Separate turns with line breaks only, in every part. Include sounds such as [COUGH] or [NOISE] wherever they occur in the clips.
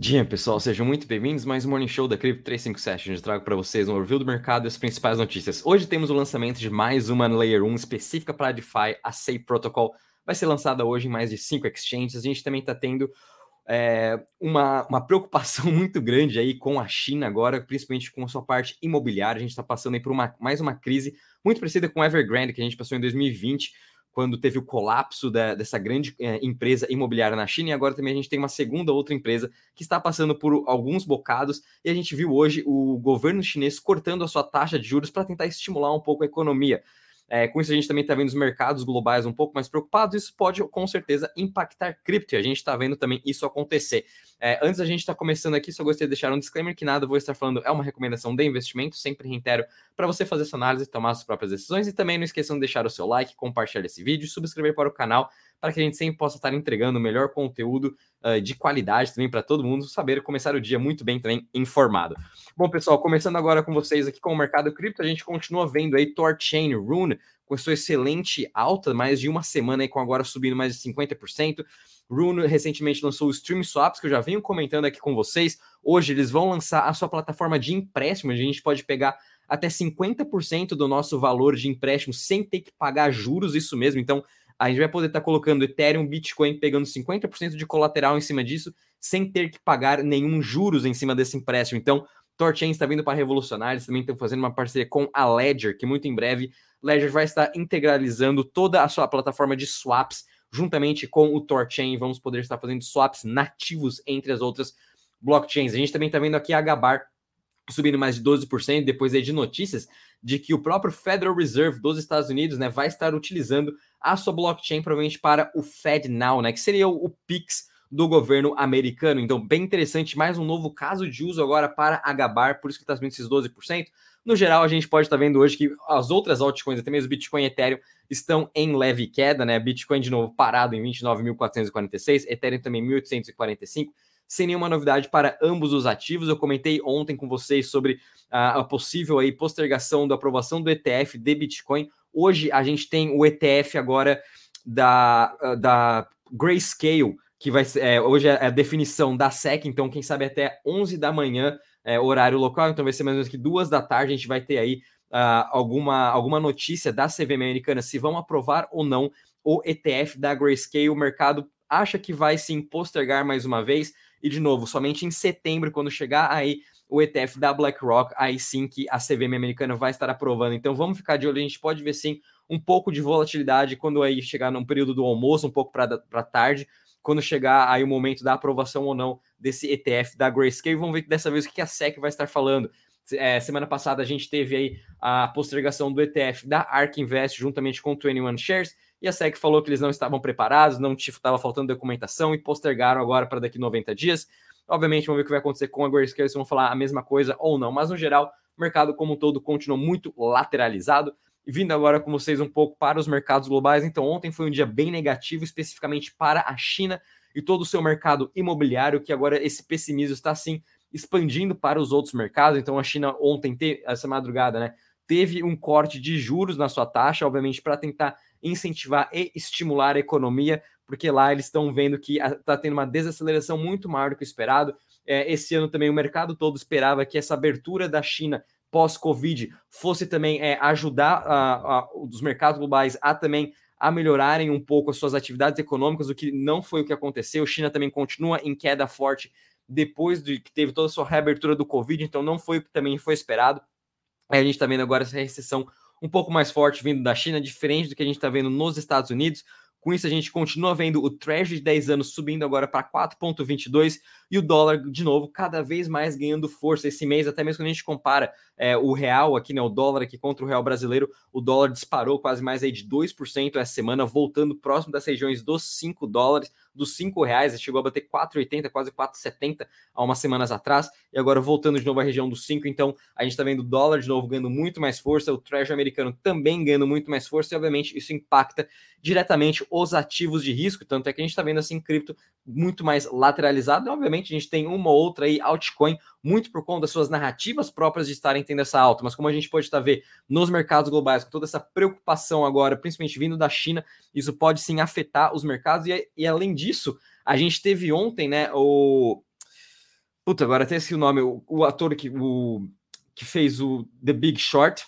Dia, pessoal, sejam muito bem-vindos mais um Morning Show da Crypto 357, onde trago para vocês um review do mercado e as principais notícias. Hoje temos o lançamento de mais uma Layer 1 específica para a DeFi, a SAY Protocol. Vai ser lançada hoje em mais de cinco exchanges. A gente também está tendo é, uma, uma preocupação [LAUGHS] muito grande aí com a China agora, principalmente com a sua parte imobiliária. A gente está passando aí por uma, mais uma crise muito parecida com o Evergrande, que a gente passou em 2020, quando teve o colapso da, dessa grande é, empresa imobiliária na China, e agora também a gente tem uma segunda outra empresa que está passando por alguns bocados, e a gente viu hoje o governo chinês cortando a sua taxa de juros para tentar estimular um pouco a economia. É, com isso, a gente também está vendo os mercados globais um pouco mais preocupados. Isso pode, com certeza, impactar cripto. A gente está vendo também isso acontecer. É, antes da gente estar tá começando aqui, só gostaria de deixar um disclaimer que nada vou estar falando é uma recomendação de investimento. Sempre reitero para você fazer essa análise tomar suas próprias decisões. E também não esqueçam de deixar o seu like, compartilhar esse vídeo, subscrever para o canal para que a gente sempre possa estar entregando o melhor conteúdo uh, de qualidade também para todo mundo saber começar o dia muito bem também informado. Bom, pessoal, começando agora com vocês aqui com o mercado cripto, a gente continua vendo aí Torchain Rune com sua excelente alta, mais de uma semana aí com agora subindo mais de 50%. Rune recentemente lançou o Stream Swaps, que eu já venho comentando aqui com vocês. Hoje eles vão lançar a sua plataforma de empréstimo, a gente pode pegar até 50% do nosso valor de empréstimo sem ter que pagar juros, isso mesmo. Então, a gente vai poder estar tá colocando Ethereum, Bitcoin, pegando 50% de colateral em cima disso, sem ter que pagar nenhum juros em cima desse empréstimo. Então, Torchain está vindo para revolucionar, eles também estão fazendo uma parceria com a Ledger, que muito em breve Ledger vai estar integralizando toda a sua plataforma de swaps juntamente com o Torchain. Vamos poder estar fazendo swaps nativos entre as outras blockchains. A gente também está vendo aqui a Gabar subindo mais de 12%, depois aí de notícias de que o próprio Federal Reserve dos Estados Unidos né, vai estar utilizando a sua blockchain provavelmente para o FedNow, né, que seria o, o Pix do governo americano. Então, bem interessante, mais um novo caso de uso agora para a Gabar, por isso que está subindo esses 12%. No geral, a gente pode estar tá vendo hoje que as outras altcoins, até mesmo Bitcoin e Ethereum, estão em leve queda, né? Bitcoin de novo parado em 29.446, Ethereum também 1.845 sem nenhuma novidade para ambos os ativos. Eu comentei ontem com vocês sobre a, a possível aí postergação da aprovação do ETF de Bitcoin. Hoje a gente tem o ETF agora da, da Grayscale, que vai ser, é, hoje é a definição da SEC, então quem sabe até 11 da manhã, é, horário local, então vai ser mais ou menos que duas da tarde, a gente vai ter aí uh, alguma, alguma notícia da CVM americana se vão aprovar ou não o ETF da Grayscale. O mercado acha que vai sim postergar mais uma vez, e de novo, somente em setembro, quando chegar aí o ETF da BlackRock, aí sim que a CVM americana vai estar aprovando. Então vamos ficar de olho, a gente pode ver sim um pouco de volatilidade quando aí chegar num período do almoço, um pouco para tarde, quando chegar aí o momento da aprovação ou não desse ETF da Grayscale. Vamos ver dessa vez o que a SEC vai estar falando. É, semana passada a gente teve aí a postergação do ETF da ARK Invest juntamente com o 21 Shares e a SEC falou que eles não estavam preparados, não estava faltando documentação e postergaram agora para daqui 90 dias. Obviamente, vamos ver o que vai acontecer com a Grayscale, se vão falar a mesma coisa ou não, mas no geral, o mercado como um todo continuou muito lateralizado. Vindo agora com vocês um pouco para os mercados globais, então ontem foi um dia bem negativo, especificamente para a China e todo o seu mercado imobiliário, que agora esse pessimismo está sim expandindo para os outros mercados. Então a China ontem, essa madrugada, né, teve um corte de juros na sua taxa, obviamente para tentar incentivar e estimular a economia, porque lá eles estão vendo que está tendo uma desaceleração muito maior do que o esperado. É, esse ano também o mercado todo esperava que essa abertura da China pós-Covid fosse também é, ajudar a, a, os mercados globais a também a melhorarem um pouco as suas atividades econômicas, o que não foi o que aconteceu. China também continua em queda forte depois de que teve toda a sua reabertura do Covid, então não foi o que também foi esperado. A gente está vendo agora essa recessão um pouco mais forte vindo da China, diferente do que a gente está vendo nos Estados Unidos. Com isso, a gente continua vendo o Treasury de 10 anos subindo agora para 4,22 e o dólar, de novo, cada vez mais ganhando força. Esse mês, até mesmo quando a gente compara é, o real aqui, né, o dólar aqui contra o real brasileiro, o dólar disparou quase mais aí de 2% essa semana, voltando próximo das regiões dos 5 dólares, dos 5 reais, chegou a bater 4,80, quase 4,70 há umas semanas atrás, e agora voltando de novo à região dos 5, então a gente está vendo o dólar de novo ganhando muito mais força, o Treasury americano também ganhando muito mais força, e obviamente isso impacta diretamente os ativos de risco, tanto é que a gente está vendo assim cripto muito mais lateralizado, e obviamente a gente tem uma ou outra aí altcoin muito por conta das suas narrativas próprias de estarem tendo essa alta, mas como a gente pode estar ver nos mercados globais, com toda essa preocupação agora, principalmente vindo da China, isso pode sim afetar os mercados, e, e além disso, a gente teve ontem, né, o Puta, agora até esse o nome, o, o ator que, o, que fez o The Big Short,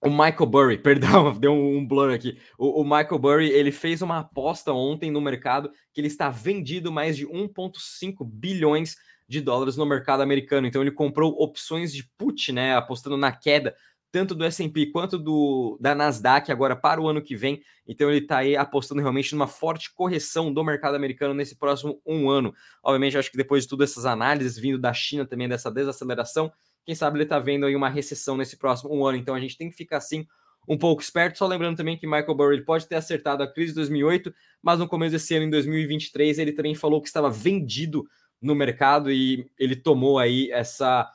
o Michael Burry, [LAUGHS] perdão, deu um blur aqui. O, o, Michael Burry, ele fez uma aposta ontem no mercado que ele está vendido mais de 1,5 bilhões de dólares no mercado americano. Então ele comprou opções de put, né, apostando na queda tanto do S&P quanto do da Nasdaq agora para o ano que vem. Então ele está aí apostando realmente numa forte correção do mercado americano nesse próximo um ano. Obviamente, acho que depois de todas essas análises vindo da China também dessa desaceleração, quem sabe ele está vendo aí uma recessão nesse próximo um ano. Então a gente tem que ficar assim um pouco esperto. Só lembrando também que Michael Burry pode ter acertado a crise de 2008, mas no começo desse ano, em 2023, ele também falou que estava vendido no mercado e ele tomou aí essa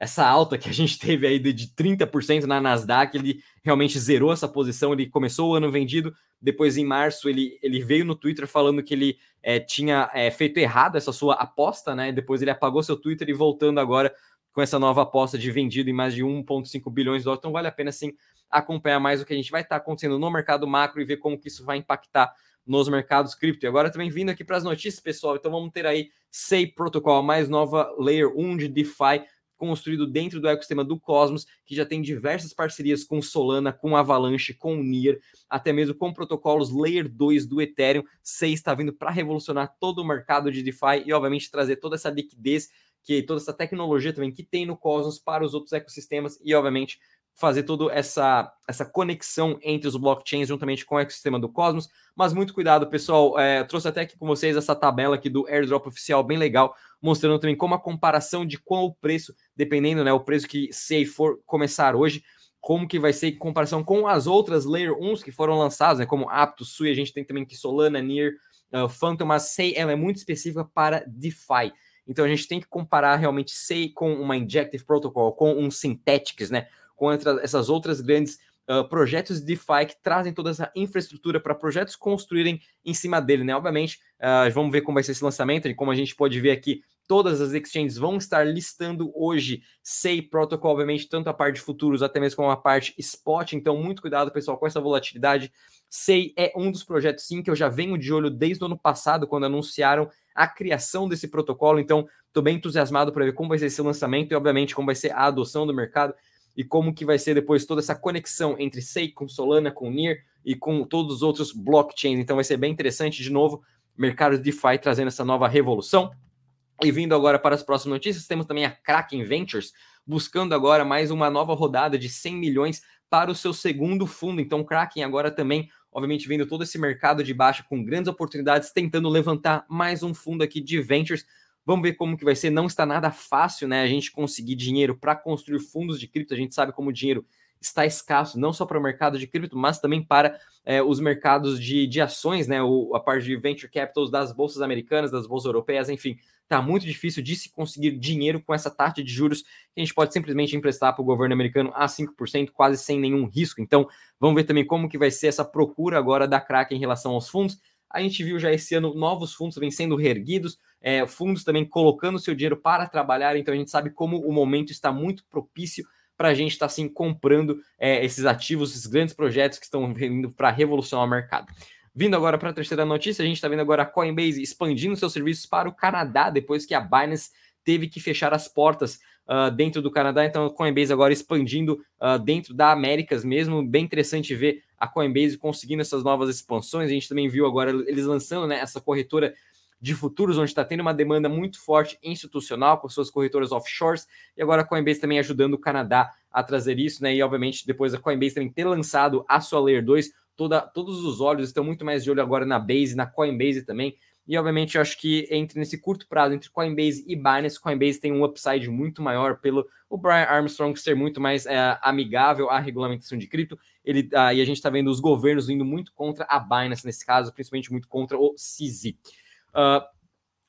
essa alta que a gente teve aí de, de 30% na Nasdaq, ele realmente zerou essa posição, ele começou o ano vendido, depois em março ele, ele veio no Twitter falando que ele é, tinha é, feito errado essa sua aposta, né? Depois ele apagou seu Twitter e voltando agora com essa nova aposta de vendido em mais de 1,5 bilhões de dólares. Então vale a pena sim acompanhar mais o que a gente vai estar acontecendo no mercado macro e ver como que isso vai impactar nos mercados cripto. E agora também vindo aqui para as notícias, pessoal. Então vamos ter aí SEI Protocol, a mais nova Layer 1 de DeFi construído dentro do ecossistema do Cosmos, que já tem diversas parcerias com Solana, com Avalanche, com Near, até mesmo com protocolos Layer 2 do Ethereum. SEI está vindo para revolucionar todo o mercado de DeFi e, obviamente, trazer toda essa liquidez que toda essa tecnologia também que tem no Cosmos para os outros ecossistemas e, obviamente, fazer toda essa, essa conexão entre os blockchains juntamente com o ecossistema do Cosmos. Mas muito cuidado, pessoal. É, trouxe até aqui com vocês essa tabela aqui do airdrop oficial, bem legal, mostrando também como a comparação de qual o preço, dependendo, né, o preço que se for começar hoje, como que vai ser em comparação com as outras Layer 1s que foram lançadas, né, como Aptos, Sui, a gente tem também que Solana, Near, uh, Phantom, mas SEI ela é muito específica para DeFi. Então a gente tem que comparar realmente SEI com uma Injective Protocol, com um Synthetics, né? Com essas outras grandes uh, projetos de DeFi que trazem toda essa infraestrutura para projetos construírem em cima dele, né? Obviamente, uh, vamos ver como vai ser esse lançamento e como a gente pode ver aqui, todas as exchanges vão estar listando hoje SEI Protocol, obviamente, tanto a parte de futuros até mesmo como a parte spot. Então, muito cuidado, pessoal, com essa volatilidade. SEI é um dos projetos, sim, que eu já venho de olho desde o ano passado, quando anunciaram a criação desse protocolo. Então, estou bem entusiasmado para ver como vai ser esse lançamento e, obviamente, como vai ser a adoção do mercado e como que vai ser depois toda essa conexão entre SEI com Solana, com NIR e com todos os outros blockchains. Então, vai ser bem interessante, de novo, mercado de DeFi trazendo essa nova revolução. E vindo agora para as próximas notícias, temos também a Kraken Ventures buscando agora mais uma nova rodada de 100 milhões para o seu segundo fundo. Então, Kraken agora também obviamente vendo todo esse mercado de baixa com grandes oportunidades, tentando levantar mais um fundo aqui de ventures. Vamos ver como que vai ser. Não está nada fácil, né? A gente conseguir dinheiro para construir fundos de cripto. A gente sabe como o dinheiro está escasso, não só para o mercado de cripto, mas também para é, os mercados de, de ações, né? O, a parte de venture capitals das bolsas americanas, das bolsas europeias, enfim, está muito difícil de se conseguir dinheiro com essa taxa de juros que a gente pode simplesmente emprestar para o governo americano a 5%, quase sem nenhum risco. Então, vamos ver também como que vai ser essa procura agora da Kraken em relação aos fundos. A gente viu já esse ano novos fundos também sendo reerguidos, é, fundos também colocando seu dinheiro para trabalhar, então a gente sabe como o momento está muito propício para a gente estar tá, assim comprando é, esses ativos, esses grandes projetos que estão vindo para revolucionar o mercado. Vindo agora para a terceira notícia, a gente está vendo agora a Coinbase expandindo seus serviços para o Canadá, depois que a Binance teve que fechar as portas uh, dentro do Canadá. Então, a Coinbase agora expandindo uh, dentro da Américas mesmo. Bem interessante ver a Coinbase conseguindo essas novas expansões. A gente também viu agora eles lançando né, essa corretora de futuros, onde está tendo uma demanda muito forte institucional com suas corretoras offshores, e agora a Coinbase também ajudando o Canadá a trazer isso, né? E obviamente depois a Coinbase também ter lançado a sua Layer 2, toda, todos os olhos estão muito mais de olho agora na Base, na Coinbase também. E obviamente eu acho que entre nesse curto prazo entre Coinbase e Binance, Coinbase tem um upside muito maior pelo o Brian Armstrong ser muito mais é, amigável à regulamentação de cripto. Ele ah, e a gente está vendo os governos indo muito contra a Binance nesse caso, principalmente muito contra o CZ. Uh,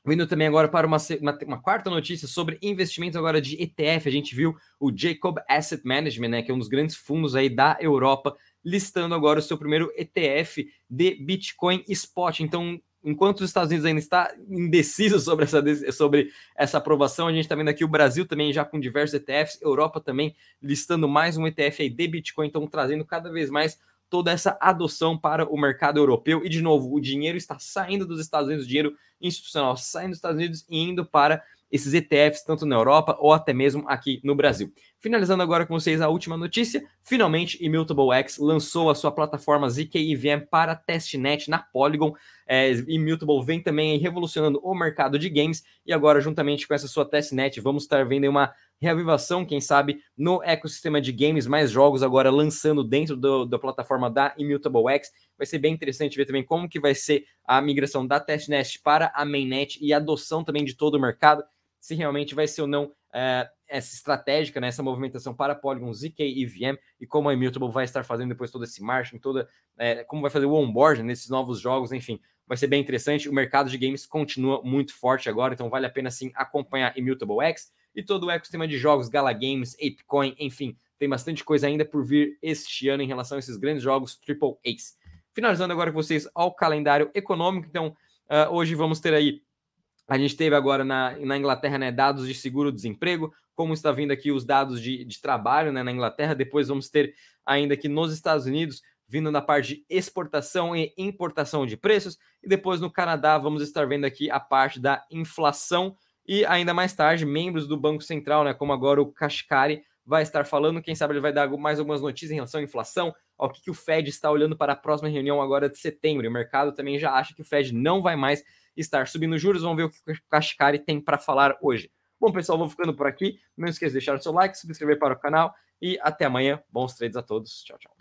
Vindo também agora para uma, uma, uma, quarta notícia sobre investimentos agora de ETF. A gente viu o Jacob Asset Management, né, que é um dos grandes fundos aí da Europa, listando agora o seu primeiro ETF de Bitcoin Spot. Então, enquanto os Estados Unidos ainda está indeciso [LAUGHS] sobre essa, sobre essa aprovação, a gente está vendo aqui o Brasil também já com diversos ETFs, Europa também listando mais um ETF aí de Bitcoin, então trazendo cada vez mais toda essa adoção para o mercado europeu. E, de novo, o dinheiro está saindo dos Estados Unidos, o dinheiro institucional saindo dos Estados Unidos e indo para esses ETFs, tanto na Europa ou até mesmo aqui no Brasil. Finalizando agora com vocês a última notícia, finalmente Immutable X lançou a sua plataforma ZK EVM para testnet na Polygon. É, Immutable vem também revolucionando o mercado de games e agora juntamente com essa sua testnet vamos estar vendo uma reavivação, quem sabe, no ecossistema de games, mais jogos agora lançando dentro do, da plataforma da Immutable X. Vai ser bem interessante ver também como que vai ser a migração da testnet para a mainnet e a adoção também de todo o mercado se realmente vai ser ou não é, essa estratégica, né, essa movimentação para Polygon ZK e VM e como a Immutable vai estar fazendo depois todo esse marketing, toda, é, como vai fazer o onboard nesses novos jogos, enfim, vai ser bem interessante. O mercado de games continua muito forte agora, então vale a pena sim acompanhar Immutable X e todo o ecossistema de jogos, Gala Games, ApeCoin, enfim, tem bastante coisa ainda por vir este ano em relação a esses grandes jogos Triple Ace. Finalizando agora com vocês ao calendário econômico, então uh, hoje vamos ter aí a gente teve agora na, na Inglaterra né, dados de seguro-desemprego, como está vindo aqui os dados de, de trabalho né, na Inglaterra. Depois vamos ter ainda aqui nos Estados Unidos, vindo na parte de exportação e importação de preços. E depois no Canadá vamos estar vendo aqui a parte da inflação. E ainda mais tarde, membros do Banco Central, né, como agora o Kashkari, vai estar falando. Quem sabe ele vai dar mais algumas notícias em relação à inflação, ao que, que o Fed está olhando para a próxima reunião agora de setembro. E o mercado também já acha que o Fed não vai mais estar subindo juros. Vamos ver o que o Kashkari tem para falar hoje. Bom, pessoal, vou ficando por aqui. Não esqueça de deixar o seu like, se inscrever para o canal e até amanhã. Bons trades a todos. Tchau, tchau.